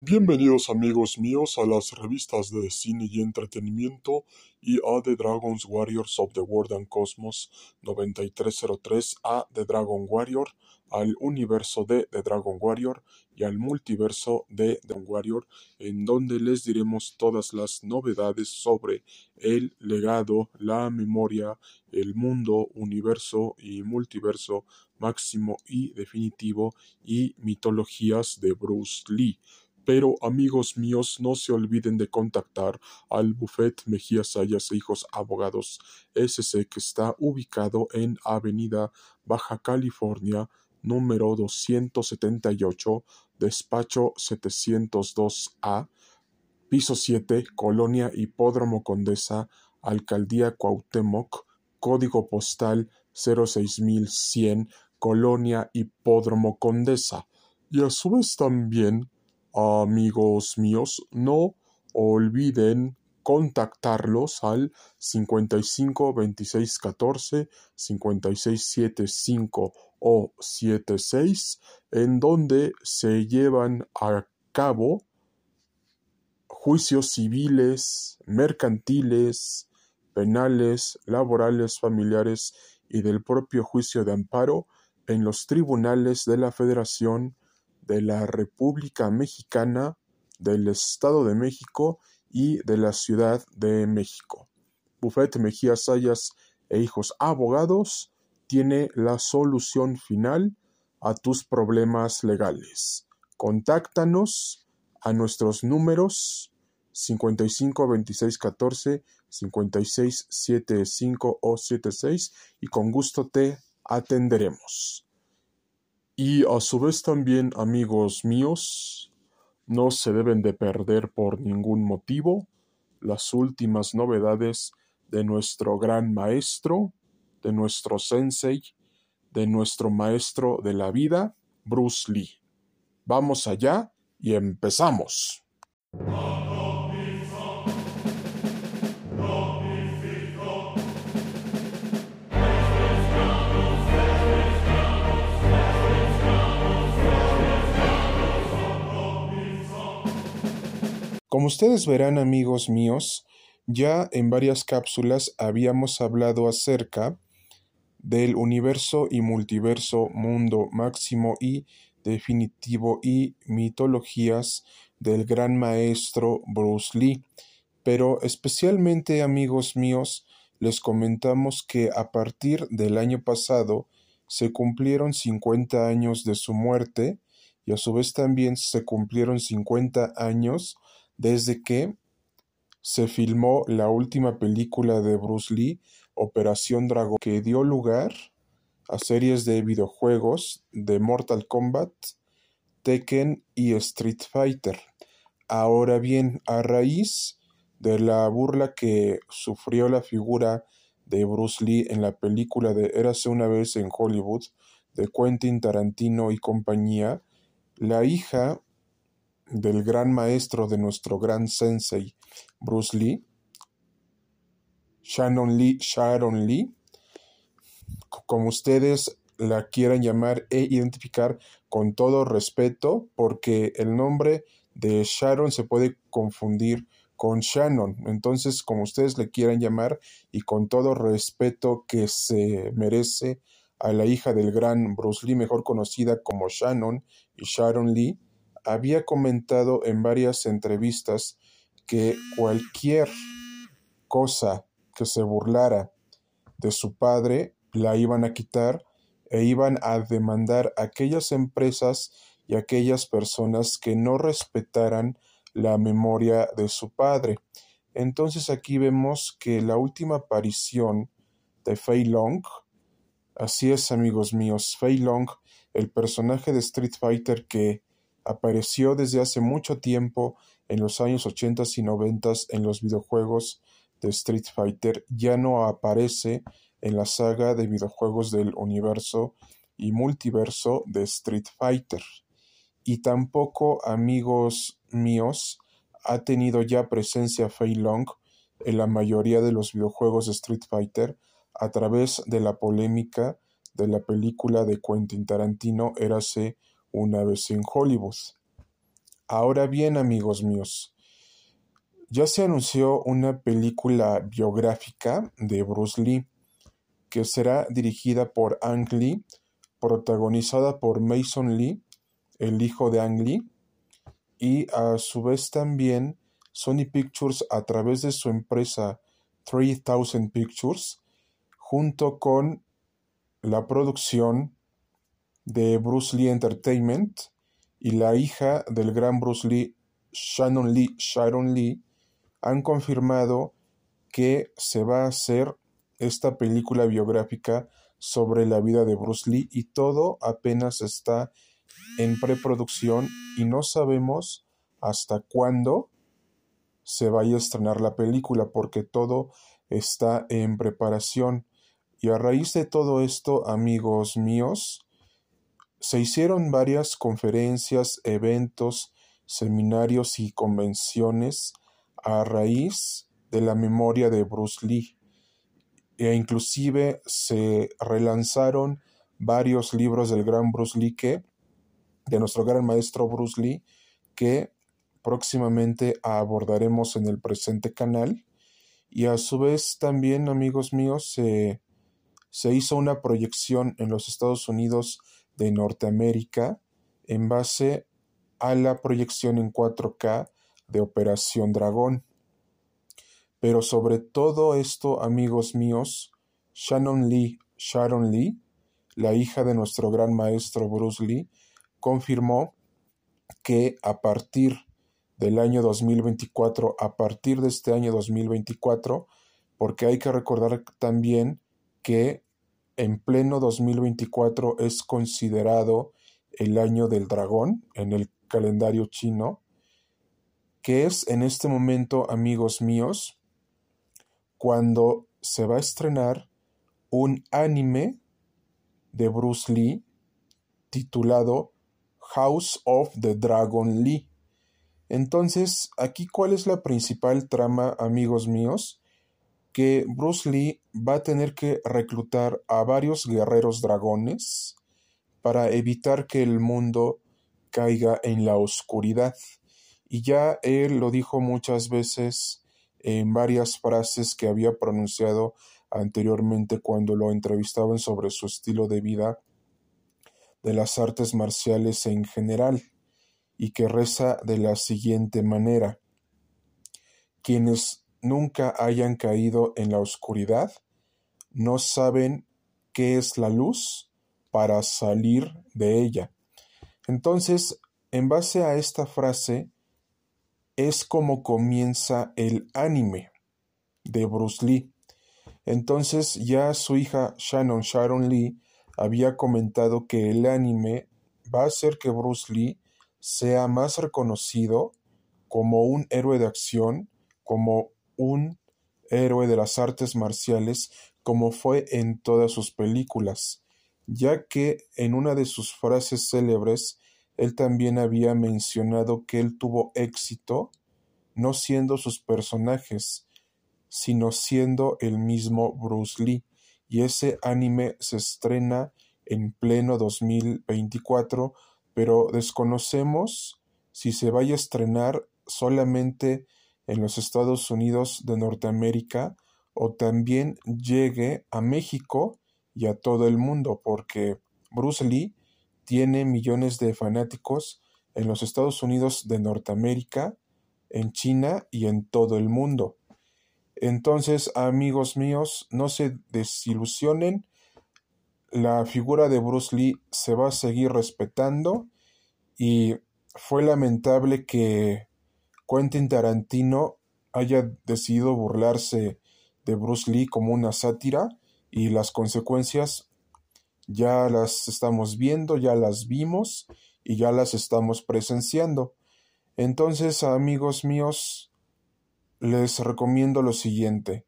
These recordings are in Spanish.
Bienvenidos amigos míos a las revistas de cine y entretenimiento y a The Dragons Warriors of the World and Cosmos 9303 a The Dragon Warrior, al universo de The Dragon Warrior y al multiverso de The Warrior, en donde les diremos todas las novedades sobre el legado, la memoria, el mundo, universo y multiverso máximo y definitivo y mitologías de Bruce Lee. Pero amigos míos, no se olviden de contactar al Buffet Mejía Sayas e Hijos Abogados SC que está ubicado en Avenida Baja California número 278, despacho 702A, piso 7, Colonia Hipódromo Condesa, Alcaldía Cuauhtémoc, código postal 06100, Colonia Hipódromo Condesa. Y a su vez también Amigos míos, no olviden contactarlos al 55 26 14 56 75 o 76 en donde se llevan a cabo juicios civiles, mercantiles, penales, laborales, familiares y del propio juicio de amparo en los tribunales de la Federación de la República Mexicana, del Estado de México y de la Ciudad de México. Bufete Mejía Sayas e Hijos Abogados tiene la solución final a tus problemas legales. Contáctanos a nuestros números 55 26 14 56 75 o 76 y con gusto te atenderemos. Y a su vez también, amigos míos, no se deben de perder por ningún motivo las últimas novedades de nuestro gran maestro, de nuestro sensei, de nuestro maestro de la vida, Bruce Lee. Vamos allá y empezamos. Como ustedes verán, amigos míos, ya en varias cápsulas habíamos hablado acerca del universo y multiverso, mundo máximo y definitivo y mitologías del gran maestro Bruce Lee. Pero especialmente, amigos míos, les comentamos que a partir del año pasado se cumplieron 50 años de su muerte y a su vez también se cumplieron 50 años desde que se filmó la última película de Bruce Lee, Operación Dragon, que dio lugar a series de videojuegos de Mortal Kombat, Tekken y Street Fighter. Ahora bien, a raíz de la burla que sufrió la figura de Bruce Lee en la película de Érase una vez en Hollywood de Quentin Tarantino y compañía, la hija del gran maestro de nuestro gran sensei Bruce Lee, Shannon Lee, Sharon Lee, como ustedes la quieran llamar e identificar con todo respeto, porque el nombre de Sharon se puede confundir con Shannon. Entonces, como ustedes le quieran llamar y con todo respeto que se merece a la hija del gran Bruce Lee, mejor conocida como Shannon y Sharon Lee, había comentado en varias entrevistas que cualquier cosa que se burlara de su padre la iban a quitar e iban a demandar a aquellas empresas y aquellas personas que no respetaran la memoria de su padre. Entonces aquí vemos que la última aparición de Fei Long, así es amigos míos, Fei Long, el personaje de Street Fighter que Apareció desde hace mucho tiempo en los años 80 y 90 en los videojuegos de Street Fighter, ya no aparece en la saga de videojuegos del universo y multiverso de Street Fighter. Y tampoco, amigos míos, ha tenido ya presencia Fei Long en la mayoría de los videojuegos de Street Fighter a través de la polémica de la película de Quentin Tarantino Érase una vez en Hollywood. Ahora bien, amigos míos, ya se anunció una película biográfica de Bruce Lee que será dirigida por Ang Lee, protagonizada por Mason Lee, el hijo de Ang Lee, y a su vez también Sony Pictures a través de su empresa 3000 Pictures, junto con la producción de Bruce Lee Entertainment y la hija del gran Bruce Lee, Shannon Lee, Sharon Lee, han confirmado que se va a hacer esta película biográfica sobre la vida de Bruce Lee y todo apenas está en preproducción y no sabemos hasta cuándo se vaya a estrenar la película porque todo está en preparación. Y a raíz de todo esto, amigos míos, se hicieron varias conferencias, eventos, seminarios y convenciones a raíz de la memoria de Bruce Lee. E inclusive se relanzaron varios libros del gran Bruce Lee que, de nuestro gran maestro Bruce Lee, que próximamente abordaremos en el presente canal. Y a su vez también, amigos míos, se, se hizo una proyección en los Estados Unidos de Norteamérica en base a la proyección en 4K de Operación Dragón. Pero sobre todo esto, amigos míos, Shannon Lee, Sharon Lee, la hija de nuestro gran maestro Bruce Lee, confirmó que a partir del año 2024, a partir de este año 2024, porque hay que recordar también que en pleno 2024 es considerado el año del dragón en el calendario chino, que es en este momento, amigos míos, cuando se va a estrenar un anime de Bruce Lee titulado House of the Dragon Lee. Entonces, aquí cuál es la principal trama, amigos míos, que Bruce Lee va a tener que reclutar a varios guerreros dragones para evitar que el mundo caiga en la oscuridad. Y ya él lo dijo muchas veces en varias frases que había pronunciado anteriormente cuando lo entrevistaban sobre su estilo de vida de las artes marciales en general, y que reza de la siguiente manera. Quienes nunca hayan caído en la oscuridad no saben qué es la luz para salir de ella. Entonces, en base a esta frase, es como comienza el anime de Bruce Lee. Entonces ya su hija Shannon Sharon Lee había comentado que el anime va a hacer que Bruce Lee sea más reconocido como un héroe de acción, como un héroe de las artes marciales, como fue en todas sus películas, ya que en una de sus frases célebres él también había mencionado que él tuvo éxito no siendo sus personajes, sino siendo el mismo Bruce Lee. Y ese anime se estrena en pleno 2024, pero desconocemos si se vaya a estrenar solamente en los Estados Unidos de Norteamérica o también llegue a México y a todo el mundo, porque Bruce Lee tiene millones de fanáticos en los Estados Unidos de Norteamérica, en China y en todo el mundo. Entonces, amigos míos, no se desilusionen. La figura de Bruce Lee se va a seguir respetando y fue lamentable que Quentin Tarantino haya decidido burlarse de Bruce Lee como una sátira y las consecuencias ya las estamos viendo, ya las vimos y ya las estamos presenciando. Entonces, amigos míos, les recomiendo lo siguiente.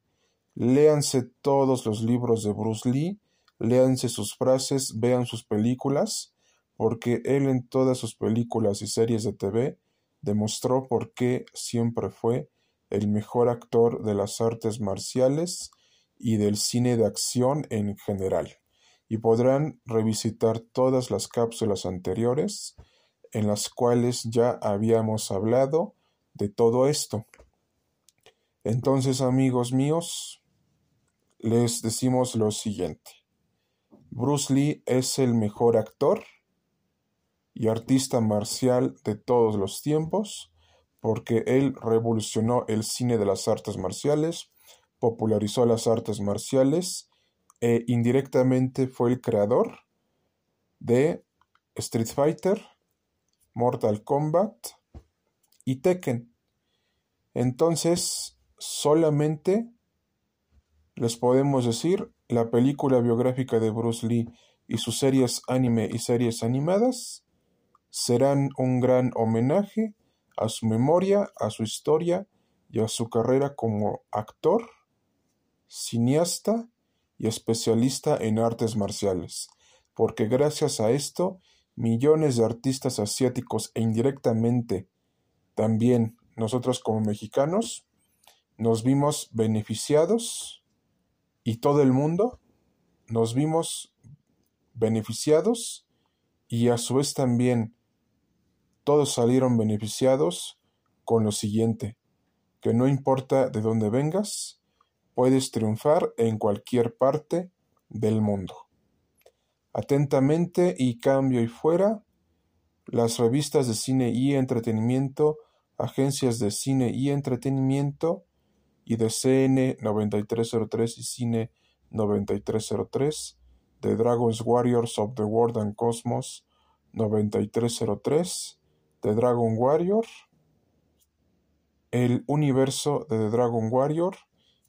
Léanse todos los libros de Bruce Lee, léanse sus frases, vean sus películas, porque él en todas sus películas y series de TV demostró por qué siempre fue el mejor actor de las artes marciales y del cine de acción en general y podrán revisitar todas las cápsulas anteriores en las cuales ya habíamos hablado de todo esto. Entonces, amigos míos, les decimos lo siguiente. Bruce Lee es el mejor actor y artista marcial de todos los tiempos, porque él revolucionó el cine de las artes marciales, popularizó las artes marciales e indirectamente fue el creador de Street Fighter, Mortal Kombat y Tekken. Entonces, solamente les podemos decir la película biográfica de Bruce Lee y sus series anime y series animadas serán un gran homenaje a su memoria, a su historia y a su carrera como actor, cineasta y especialista en artes marciales, porque gracias a esto millones de artistas asiáticos e indirectamente también nosotros como mexicanos nos vimos beneficiados y todo el mundo nos vimos beneficiados y a su vez también todos salieron beneficiados con lo siguiente, que no importa de dónde vengas, puedes triunfar en cualquier parte del mundo. Atentamente y cambio y fuera, las revistas de cine y entretenimiento, agencias de cine y entretenimiento, y de CN 9303 y Cine 9303, de Dragons Warriors of the World and Cosmos 9303, de Dragon Warrior, el universo de The Dragon Warrior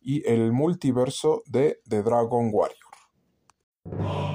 y el multiverso de The Dragon Warrior.